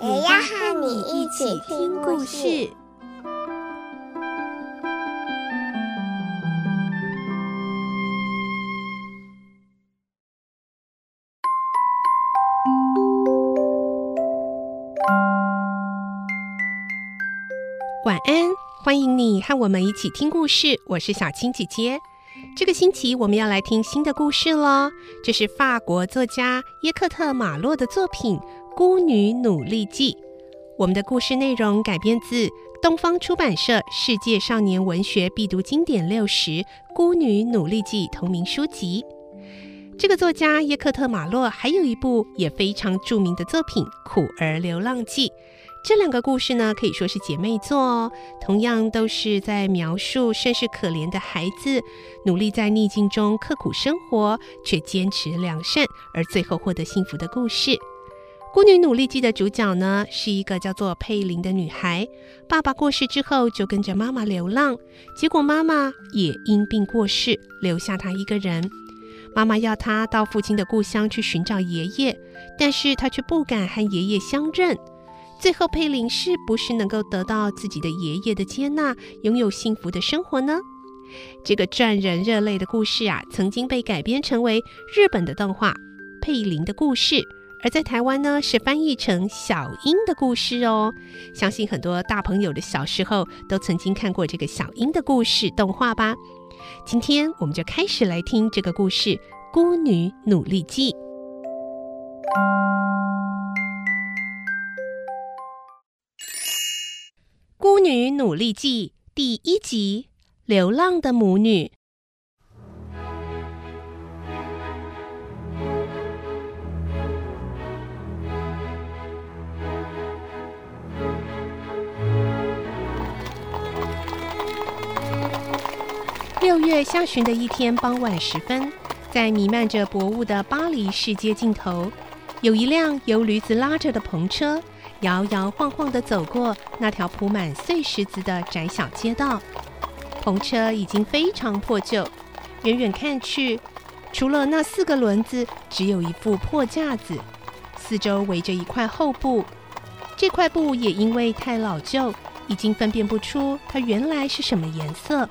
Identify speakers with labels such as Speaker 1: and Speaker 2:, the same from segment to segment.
Speaker 1: 也要和你一起听故事。
Speaker 2: 晚安，欢迎你和我们一起听故事。我是小青姐姐。这个星期我们要来听新的故事喽。这是法国作家耶克特马洛的作品《孤女努力记》。我们的故事内容改编自东方出版社《世界少年文学必读经典六十》《孤女努力记》同名书籍。这个作家耶克特马洛还有一部也非常著名的作品《苦儿流浪记》。这两个故事呢，可以说是姐妹作哦，同样都是在描述甚是可怜的孩子努力在逆境中刻苦生活，却坚持良善，而最后获得幸福的故事。《孤女努力记》的主角呢，是一个叫做佩林的女孩，爸爸过世之后就跟着妈妈流浪，结果妈妈也因病过世，留下她一个人。妈妈要她到父亲的故乡去寻找爷爷，但是她却不敢和爷爷相认。最后，佩林是不是能够得到自己的爷爷的接纳，拥有幸福的生活呢？这个赚人热泪的故事啊，曾经被改编成为日本的动画《佩林的故事》，而在台湾呢，是翻译成《小英的故事》哦。相信很多大朋友的小时候都曾经看过这个小英的故事动画吧？今天我们就开始来听这个故事《孤女努力记》。《孤女努力记》第一集：流浪的母女。六月下旬的一天傍晚时分，在弥漫着薄雾的巴黎市街尽头，有一辆由驴子拉着的篷车。摇摇晃晃地走过那条铺满碎石子的窄小街道，篷车已经非常破旧，远远看去，除了那四个轮子，只有一副破架子，四周围着一块厚布。这块布也因为太老旧，已经分辨不出它原来是什么颜色。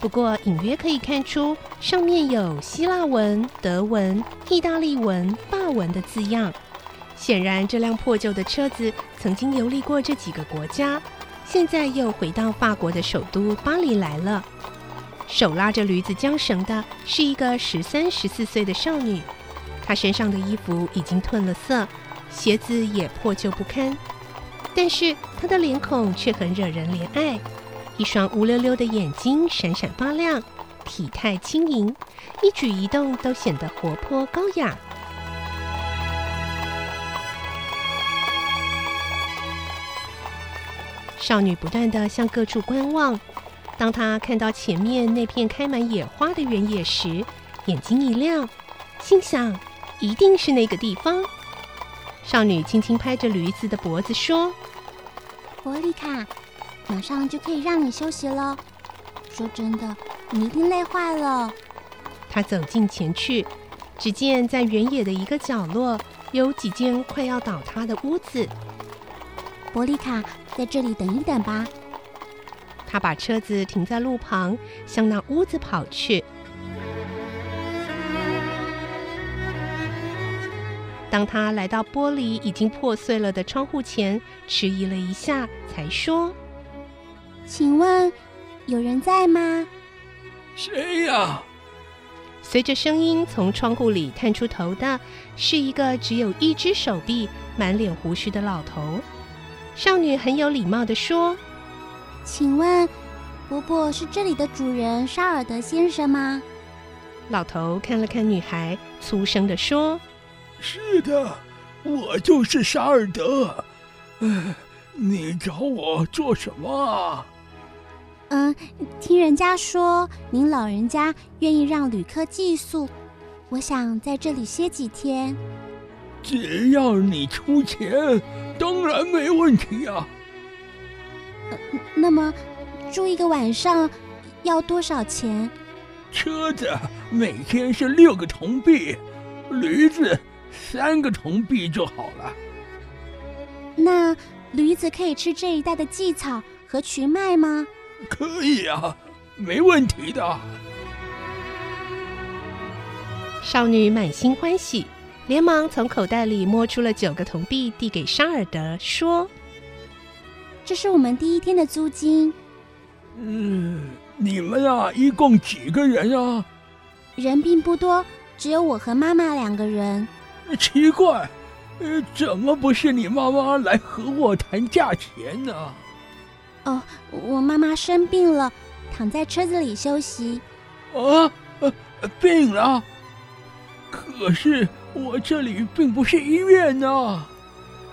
Speaker 2: 不过隐约可以看出，上面有希腊文、德文、意大利文、法文的字样。显然，这辆破旧的车子曾经游历过这几个国家，现在又回到法国的首都巴黎来了。手拉着驴子缰绳的是一个十三、十四岁的少女，她身上的衣服已经褪了色，鞋子也破旧不堪，但是她的脸孔却很惹人怜爱，一双乌溜溜的眼睛闪闪发亮，体态轻盈，一举一动都显得活泼高雅。少女不断地向各处观望，当她看到前面那片开满野花的原野时，眼睛一亮，心想：一定是那个地方。少女轻轻拍着驴子的脖子说：“
Speaker 3: 波利卡，马上就可以让你休息了。说真的，你一定累坏了。”
Speaker 2: 他走近前去，只见在原野的一个角落，有几间快要倒塌的屋子。
Speaker 3: 伯利卡，在这里等一等吧。
Speaker 2: 他把车子停在路旁，向那屋子跑去。当他来到玻璃已经破碎了的窗户前，迟疑了一下，才说：“
Speaker 3: 请问有人在吗？”“
Speaker 4: 谁呀？”
Speaker 2: 随着声音从窗户里探出头的，是一个只有一只手臂、满脸胡须的老头。少女很有礼貌地说：“
Speaker 3: 请问，伯伯是这里的主人沙尔德先生吗？”
Speaker 2: 老头看了看女孩，粗声地说：“
Speaker 4: 是的，我就是沙尔德。呃，你找我做什么啊？
Speaker 3: 嗯，听人家说您老人家愿意让旅客寄宿，我想在这里歇几天。
Speaker 4: 只要你出钱，当然没问题啊。
Speaker 3: 呃，那么住一个晚上要多少钱？
Speaker 4: 车子每天是六个铜币，驴子三个铜币就好了。
Speaker 3: 那驴子可以吃这一带的蓟草和瞿麦吗？
Speaker 4: 可以啊，没问题的。
Speaker 2: 少女满心欢喜，连忙从口袋里摸出了九个铜币，递给沙尔德，说：“
Speaker 3: 这是我们第一天的租金。”
Speaker 4: 嗯，你们啊，一共几个人啊？
Speaker 3: 人并不多，只有我和妈妈两个人。
Speaker 4: 奇怪，呃，怎么不是你妈妈来和我谈价钱呢？
Speaker 3: 哦，我妈妈生病了，躺在车子里休息。
Speaker 4: 啊，呃，病了？可是我这里并不是医院呢。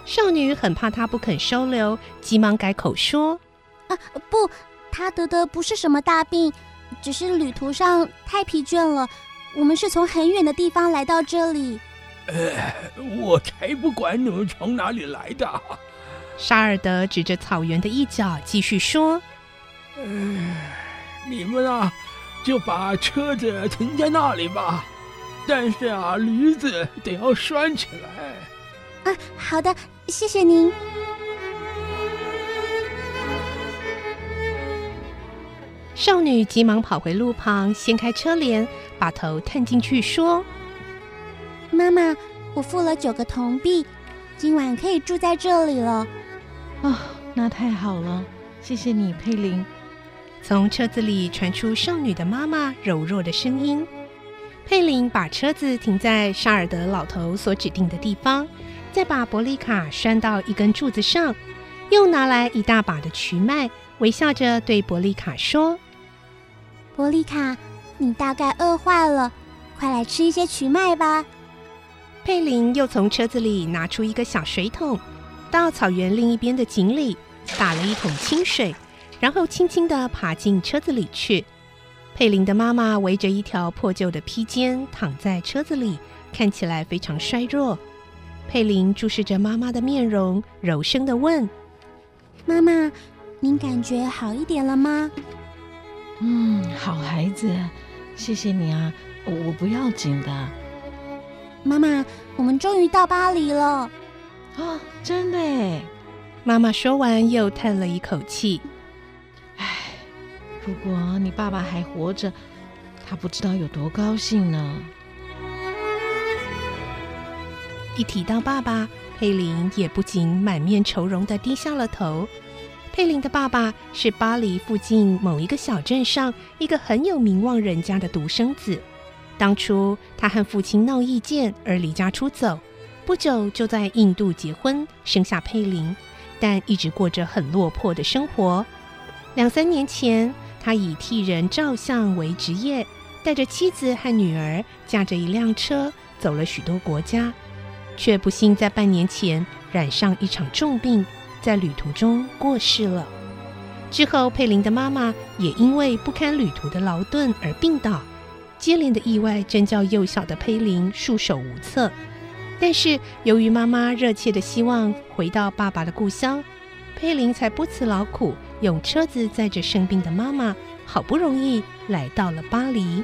Speaker 2: 少女很怕他不肯收留，急忙改口说：“
Speaker 3: 啊，不。”他得的不是什么大病，只是旅途上太疲倦了。我们是从很远的地方来到这里。
Speaker 4: 呃，我才不管你们从哪里来的。
Speaker 2: 沙尔德指着草原的一角，继续说：“
Speaker 4: 呃，你们啊，就把车子停在那里吧。但是啊，驴子得要拴起来。”
Speaker 3: 啊，好的，谢谢您。
Speaker 2: 少女急忙跑回路旁，掀开车帘，把头探进去，说：“
Speaker 3: 妈妈，我付了九个铜币，今晚可以住在这里了。”啊、
Speaker 5: 哦，那太好了，谢谢你，佩林。
Speaker 2: 从车子里传出少女的妈妈柔弱的声音。佩林把车子停在沙尔德老头所指定的地方，再把伯利卡拴到一根柱子上，又拿来一大把的瞿麦，微笑着对伯利卡说。
Speaker 3: 伯利卡，你大概饿坏了，快来吃一些瞿麦吧。
Speaker 2: 佩林又从车子里拿出一个小水桶，到草原另一边的井里打了一桶清水，然后轻轻地爬进车子里去。佩林的妈妈围着一条破旧的披肩躺在车子里，看起来非常衰弱。佩林注视着妈妈的面容，柔声地问：“
Speaker 3: 妈妈，您感觉好一点了吗？”
Speaker 5: 嗯，好孩子，谢谢你啊，我不要紧的。
Speaker 3: 妈妈，我们终于到巴黎了。啊、
Speaker 5: 哦，真的哎！
Speaker 2: 妈妈说完又叹了一口气。
Speaker 5: 唉，如果你爸爸还活着，他不知道有多高兴呢。
Speaker 2: 一提到爸爸，佩林也不禁满面愁容的低下了头。佩林的爸爸是巴黎附近某一个小镇上一个很有名望人家的独生子。当初他和父亲闹意见而离家出走，不久就在印度结婚，生下佩林，但一直过着很落魄的生活。两三年前，他以替人照相为职业，带着妻子和女儿，驾着一辆车走了许多国家，却不幸在半年前染上一场重病。在旅途中过世了。之后，佩林的妈妈也因为不堪旅途的劳顿而病倒。接连的意外真叫幼小的佩林束手无策。但是，由于妈妈热切的希望回到爸爸的故乡，佩林才不辞劳苦，用车子载着生病的妈妈，好不容易来到了巴黎。